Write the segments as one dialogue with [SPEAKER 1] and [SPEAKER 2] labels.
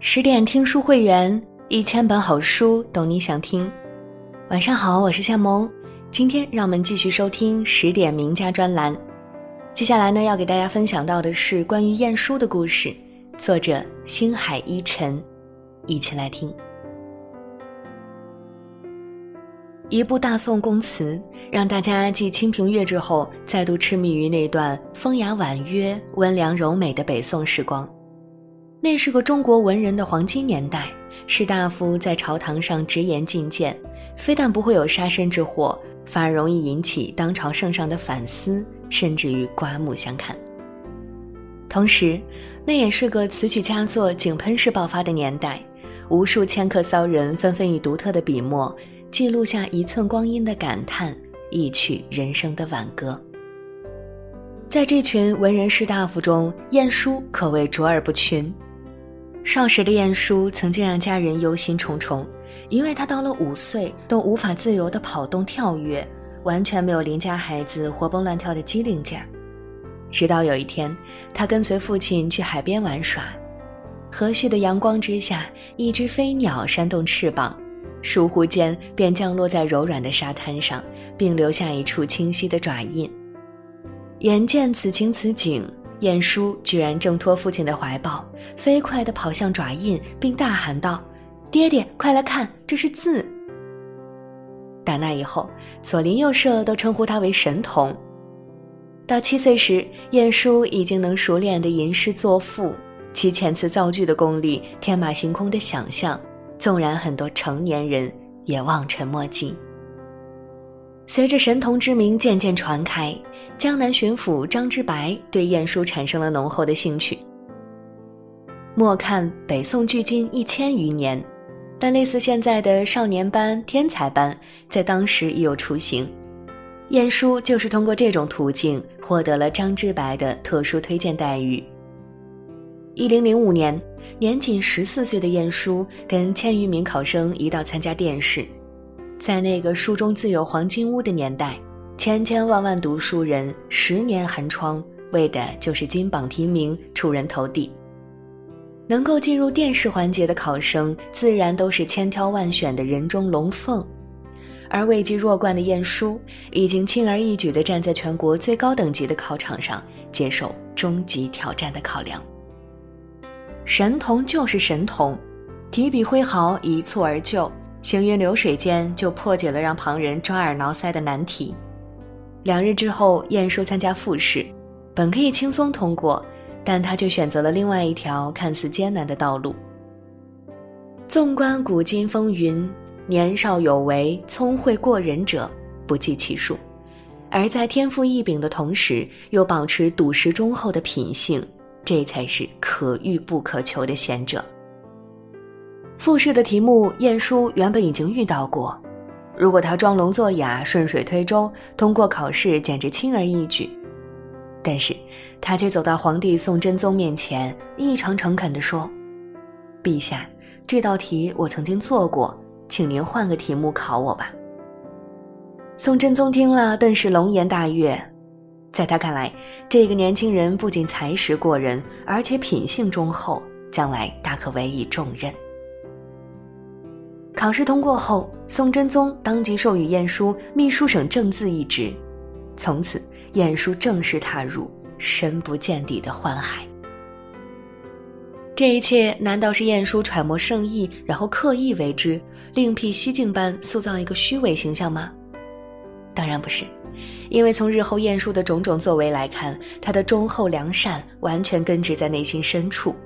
[SPEAKER 1] 十点听书会员，一千本好书，懂你想听。晚上好，我是夏萌。今天让我们继续收听十点名家专栏。接下来呢，要给大家分享到的是关于晏殊的故事，作者星海一尘，一起来听。一部大宋宫词，让大家继《清平乐》之后，再度痴迷于那段风雅婉约、温良柔美的北宋时光。那是个中国文人的黄金年代，士大夫在朝堂上直言进谏，非但不会有杀身之祸，反而容易引起当朝圣上的反思，甚至于刮目相看。同时，那也是个词曲佳作井喷式爆发的年代，无数迁客骚人纷纷以独特的笔墨，记录下一寸光阴的感叹，一曲人生的挽歌。在这群文人士大夫中，晏殊可谓卓尔不群。少时的晏殊曾经让家人忧心忡忡，因为他到了五岁都无法自由地跑动跳跃，完全没有邻家孩子活蹦乱跳的机灵劲儿。直到有一天，他跟随父亲去海边玩耍，和煦的阳光之下，一只飞鸟扇动翅膀，倏忽间便降落在柔软的沙滩上，并留下一处清晰的爪印。眼见此情此景。晏殊居然挣脱父亲的怀抱，飞快地跑向爪印，并大喊道：“爹爹，快来看，这是字！”打那以后，左邻右舍都称呼他为神童。到七岁时，晏殊已经能熟练地吟诗作赋，其遣词造句的功力，天马行空的想象，纵然很多成年人也望尘莫及。随着神童之名渐渐传开，江南巡抚张之白对晏殊产生了浓厚的兴趣。莫看北宋距今一千余年，但类似现在的少年班、天才班，在当时已有雏形。晏殊就是通过这种途径获得了张之白的特殊推荐待遇。一零零五年，年仅十四岁的晏殊跟千余名考生一道参加殿试。在那个书中自有黄金屋的年代，千千万万读书人十年寒窗，为的就是金榜题名、出人头地。能够进入殿试环节的考生，自然都是千挑万选的人中龙凤。而位极弱冠的晏殊，已经轻而易举地站在全国最高等级的考场上，接受终极挑战的考量。神童就是神童，提笔挥毫，一蹴而就。行云流水间就破解了让旁人抓耳挠腮的难题。两日之后，晏殊参加复试，本可以轻松通过，但他却选择了另外一条看似艰难的道路。纵观古今风云，年少有为、聪慧过人者不计其数，而在天赋异禀的同时，又保持笃实忠厚的品性，这才是可遇不可求的贤者。复试的题目，晏殊原本已经遇到过。如果他装聋作哑、顺水推舟通过考试，简直轻而易举。但是，他却走到皇帝宋真宗面前，异常诚恳地说：“陛下，这道题我曾经做过，请您换个题目考我吧。”宋真宗听了，顿时龙颜大悦。在他看来，这个年轻人不仅才识过人，而且品性忠厚，将来大可委以重任。考试通过后，宋真宗当即授予晏殊秘书省正字一职，从此晏殊正式踏入深不见底的宦海。这一切难道是晏殊揣摩圣意，然后刻意为之，另辟蹊径般塑造一个虚伪形象吗？当然不是，因为从日后晏殊的种种作为来看，他的忠厚良善完全根植在内心深处。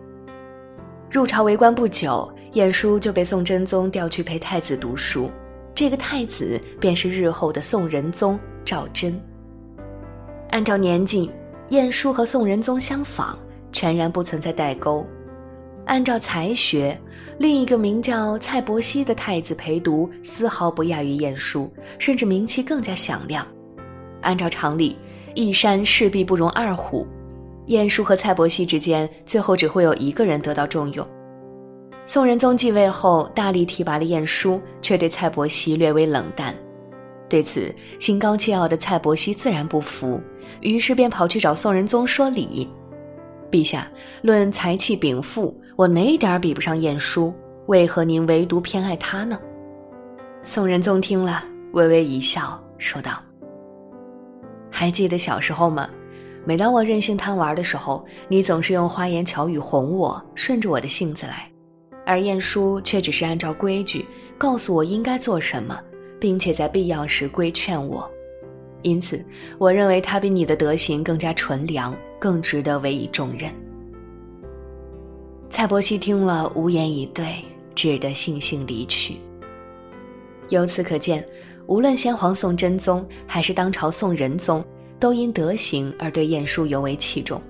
[SPEAKER 1] 入朝为官不久。晏殊就被宋真宗调去陪太子读书，这个太子便是日后的宋仁宗赵祯。按照年纪，晏殊和宋仁宗相仿，全然不存在代沟；按照才学，另一个名叫蔡伯熙的太子陪读，丝毫不亚于晏殊，甚至名气更加响亮。按照常理，一山势必不容二虎，晏殊和蔡伯熙之间，最后只会有一个人得到重用。宋仁宗继位后，大力提拔了晏殊，却对蔡伯熙略微冷淡。对此，心高气傲的蔡伯熙自然不服，于是便跑去找宋仁宗说理。陛下，论才气禀赋，我哪点比不上晏殊？为何您唯独偏爱他呢？”宋仁宗听了，微微一笑，说道：“还记得小时候吗？每当我任性贪玩的时候，你总是用花言巧语哄我，顺着我的性子来；而晏殊却只是按照规矩告诉我应该做什么，并且在必要时规劝我。因此，我认为他比你的德行更加纯良，更值得委以重任。”蔡伯熙听了，无言以对，只得悻悻离去。由此可见，无论先皇宋真宗还是当朝宋仁宗，都因德行而对晏殊尤为器重。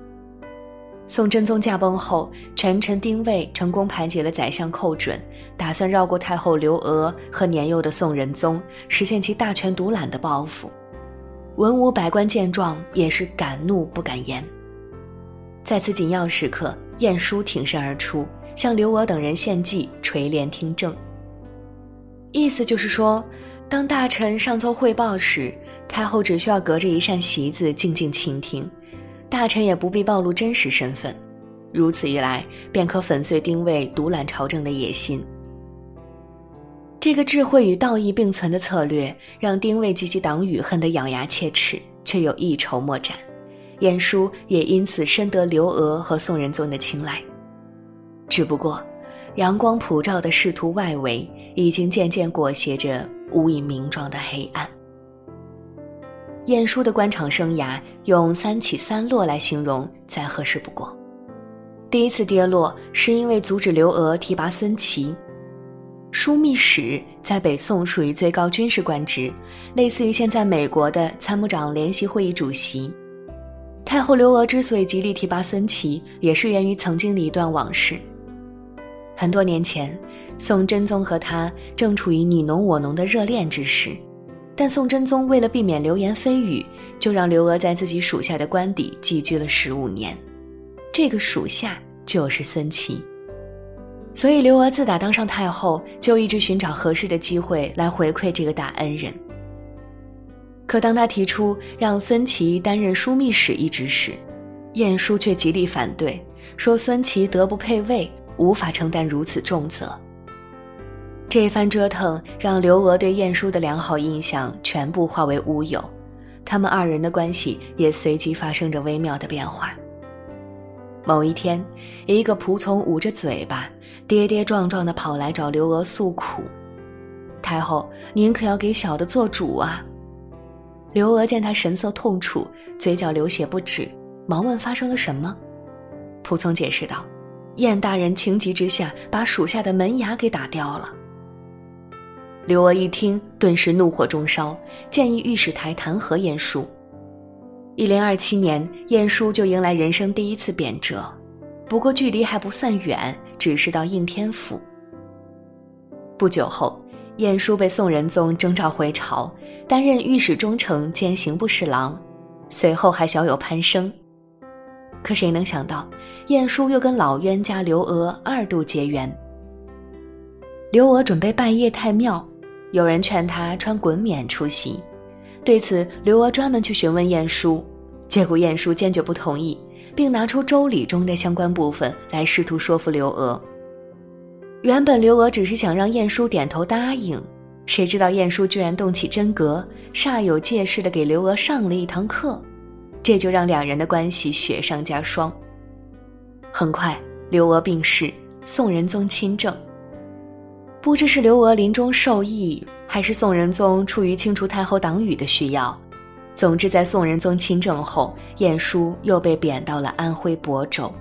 [SPEAKER 1] 宋真宗驾崩后，权臣丁谓成功排解了宰相寇准，打算绕过太后刘娥和年幼的宋仁宗，实现其大权独揽的抱负。文武百官见状，也是敢怒不敢言。在此紧要时刻，晏殊挺身而出，向刘娥等人献计，垂帘听政。意思就是说，当大臣上奏汇报时，太后只需要隔着一扇席子静静倾听，大臣也不必暴露真实身份，如此一来，便可粉碎丁谓独揽朝政的野心。这个智慧与道义并存的策略，让丁谓及其党羽恨得咬牙切齿，却又一筹莫展。晏殊也因此深得刘娥和宋仁宗的青睐。只不过，阳光普照的仕途外围。已经渐渐裹挟着无以名状的黑暗。晏殊的官场生涯用“三起三落”来形容再合适不过。第一次跌落是因为阻止刘娥提拔孙琦。枢密使在北宋属于最高军事官职，类似于现在美国的参谋长联席会议主席。太后刘娥之所以极力提拔孙琦，也是源于曾经的一段往事。很多年前。宋真宗和他正处于你侬我侬的热恋之时，但宋真宗为了避免流言蜚语，就让刘娥在自己属下的官邸寄居了十五年。这个属下就是孙琦。所以刘娥自打当上太后，就一直寻找合适的机会来回馈这个大恩人。可当他提出让孙琦担任枢密使一职时，晏殊却极力反对，说孙琦德不配位，无法承担如此重责。这番折腾让刘娥对晏殊的良好印象全部化为乌有，他们二人的关系也随即发生着微妙的变化。某一天，一个仆从捂着嘴巴，跌跌撞撞地跑来找刘娥诉苦：“太后，您可要给小的做主啊！”刘娥见他神色痛楚，嘴角流血不止，忙问发生了什么。仆从解释道：“晏大人情急之下，把属下的门牙给打掉了。”刘娥一听，顿时怒火中烧，建议御史台弹劾晏殊。一零二七年，晏殊就迎来人生第一次贬谪，不过距离还不算远，只是到应天府。不久后，晏殊被宋仁宗征召回朝，担任御史中丞兼刑部侍郎，随后还小有攀升。可谁能想到，晏殊又跟老冤家刘娥二度结缘。刘娥准备拜谒太庙。有人劝他穿衮冕出席，对此刘娥专门去询问晏殊，结果晏殊坚决不同意，并拿出周礼中的相关部分来试图说服刘娥。原本刘娥只是想让晏殊点头答应，谁知道晏殊居然动起真格，煞有介事地给刘娥上了一堂课，这就让两人的关系雪上加霜。很快，刘娥病逝，宋仁宗亲政。不知是刘娥临终受益，还是宋仁宗出于清除太后党羽的需要。总之，在宋仁宗亲政后，晏殊又被贬到了安徽亳州。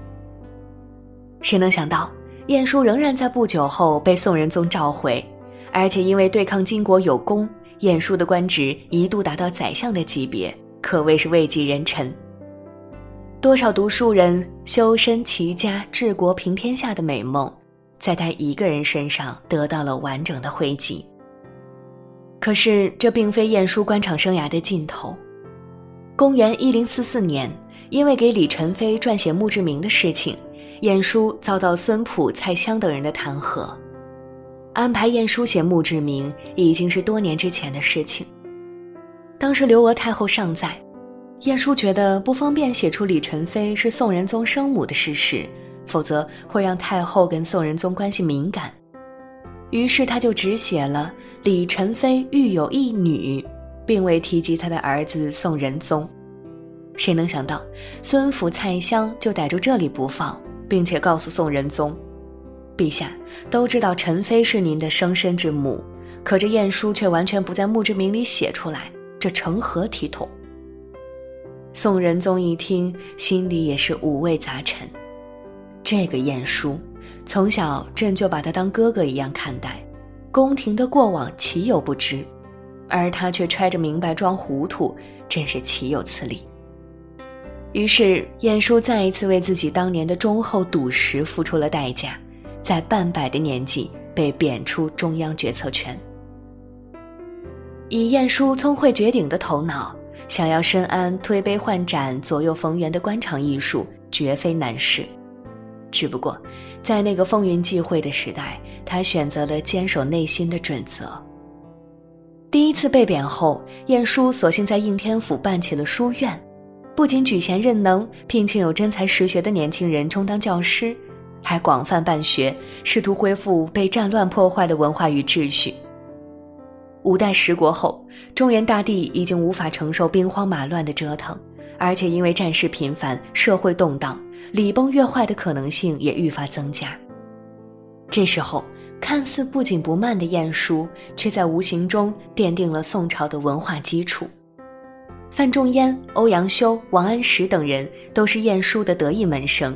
[SPEAKER 1] 谁能想到，晏殊仍然在不久后被宋仁宗召回，而且因为对抗金国有功，晏殊的官职一度达到宰相的级别，可谓是位极人臣。多少读书人修身齐家治国平天下的美梦。在他一个人身上得到了完整的汇集。可是这并非晏殊官场生涯的尽头。公元一零四四年，因为给李宸妃撰写墓志铭的事情，晏殊遭到孙普、蔡襄等人的弹劾。安排晏殊写墓志铭已经是多年之前的事情。当时刘娥太后尚在，晏殊觉得不方便写出李宸妃是宋仁宗生母的事实，否则会让太后跟宋仁宗关系敏感。于是他就只写了李宸妃育有一女，并未提及他的儿子宋仁宗。谁能想到，孙府蔡襄就逮住这里不放，并且告诉宋仁宗：“陛下都知道宸妃是您的生身之母，可这晏殊却完全不在墓志铭里写出来，这成何体统？”宋仁宗一听，心里也是五味杂陈。这个晏殊，从小朕就把他当哥哥一样看待，宫廷的过往岂有不知？而他却揣着明白装糊涂，真是岂有此理！于是，晏殊再一次为自己当年的忠厚笃实付出了代价，在半百的年纪被贬出中央决策权。以晏殊聪慧绝顶的头脑，想要深谙推杯换盏、左右逢源的官场艺术，绝非难事。只不过，在那个风云际会的时代，他选择了坚守内心的准则。第一次被贬后，晏殊索性在应天府办起了书院。不仅举贤任能，聘请有真才实学的年轻人充当教师，还广泛办学，试图恢复被战乱破坏的文化与秩序。五代十国后，中原大地已经无法承受兵荒马乱的折腾，而且因为战事频繁，社会动荡，礼崩乐坏的可能性也愈发增加。这时候，看似不紧不慢的晏殊，却在无形中奠定了宋朝的文化基础。范仲淹、欧阳修、王安石等人都是晏殊的得意门生。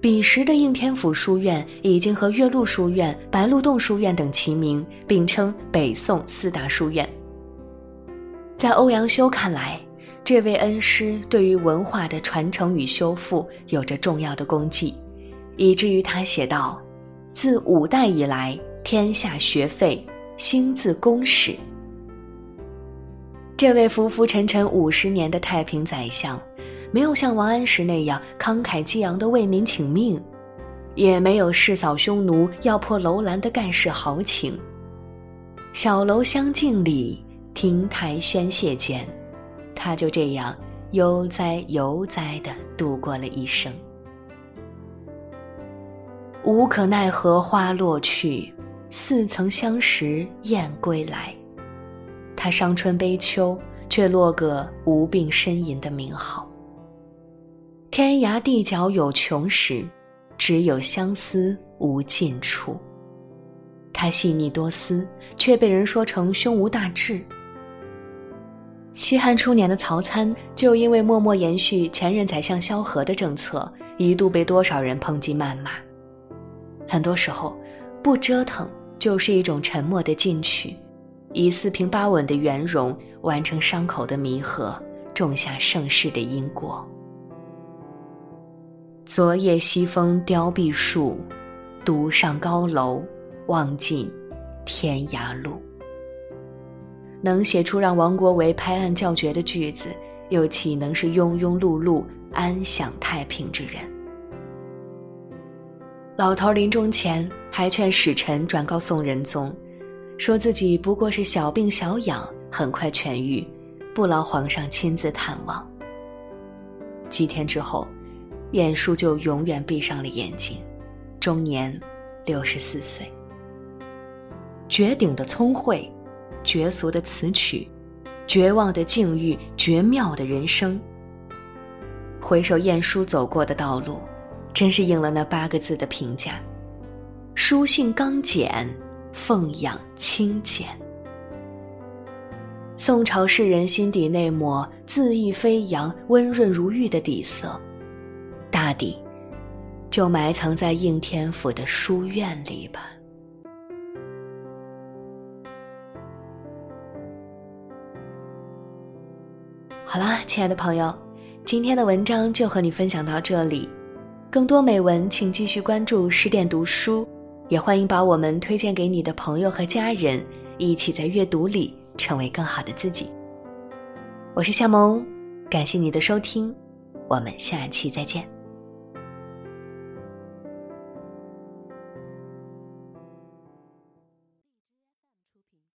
[SPEAKER 1] 彼时的应天府书院已经和岳麓书院、白鹿洞书院等齐名，并称北宋四大书院。在欧阳修看来，这位恩师对于文化的传承与修复有着重要的功绩，以至于他写道：“自五代以来，天下学废，兴自公史。”这位浮浮沉沉五十年的太平宰相，没有像王安石那样慷慨激昂的为民请命，也没有誓扫匈奴、要破楼兰的盖世豪情。小楼相敬礼，亭台轩榭间，他就这样悠哉悠哉地度过了一生。无可奈何花落去，似曾相识燕归来。他伤春悲秋，却落个无病呻吟的名号。天涯地角有穷时，只有相思无尽处。他细腻多思，却被人说成胸无大志。西汉初年的曹参，就因为默默延续前任宰相萧何的政策，一度被多少人抨击谩骂。很多时候，不折腾就是一种沉默的进取。以四平八稳的圆融完成伤口的弥合，种下盛世的因果。昨夜西风凋碧树，独上高楼，望尽天涯路。能写出让王国维拍案叫绝的句子，又岂能是庸庸碌碌、安享太平之人？老头临终前还劝使臣转告宋仁宗。说自己不过是小病小痒，很快痊愈，不劳皇上亲自探望。几天之后，晏殊就永远闭上了眼睛，终年六十四岁。绝顶的聪慧，绝俗的词曲，绝望的境遇，绝妙的人生。回首晏殊走过的道路，真是应了那八个字的评价：书信刚简。奉养清简，宋朝士人心底那抹恣意飞扬、温润如玉的底色，大抵就埋藏在应天府的书院里吧。好啦，亲爱的朋友，今天的文章就和你分享到这里，更多美文请继续关注十点读书。也欢迎把我们推荐给你的朋友和家人，一起在阅读里成为更好的自己。我是夏萌，感谢你的收听，我们下期再见。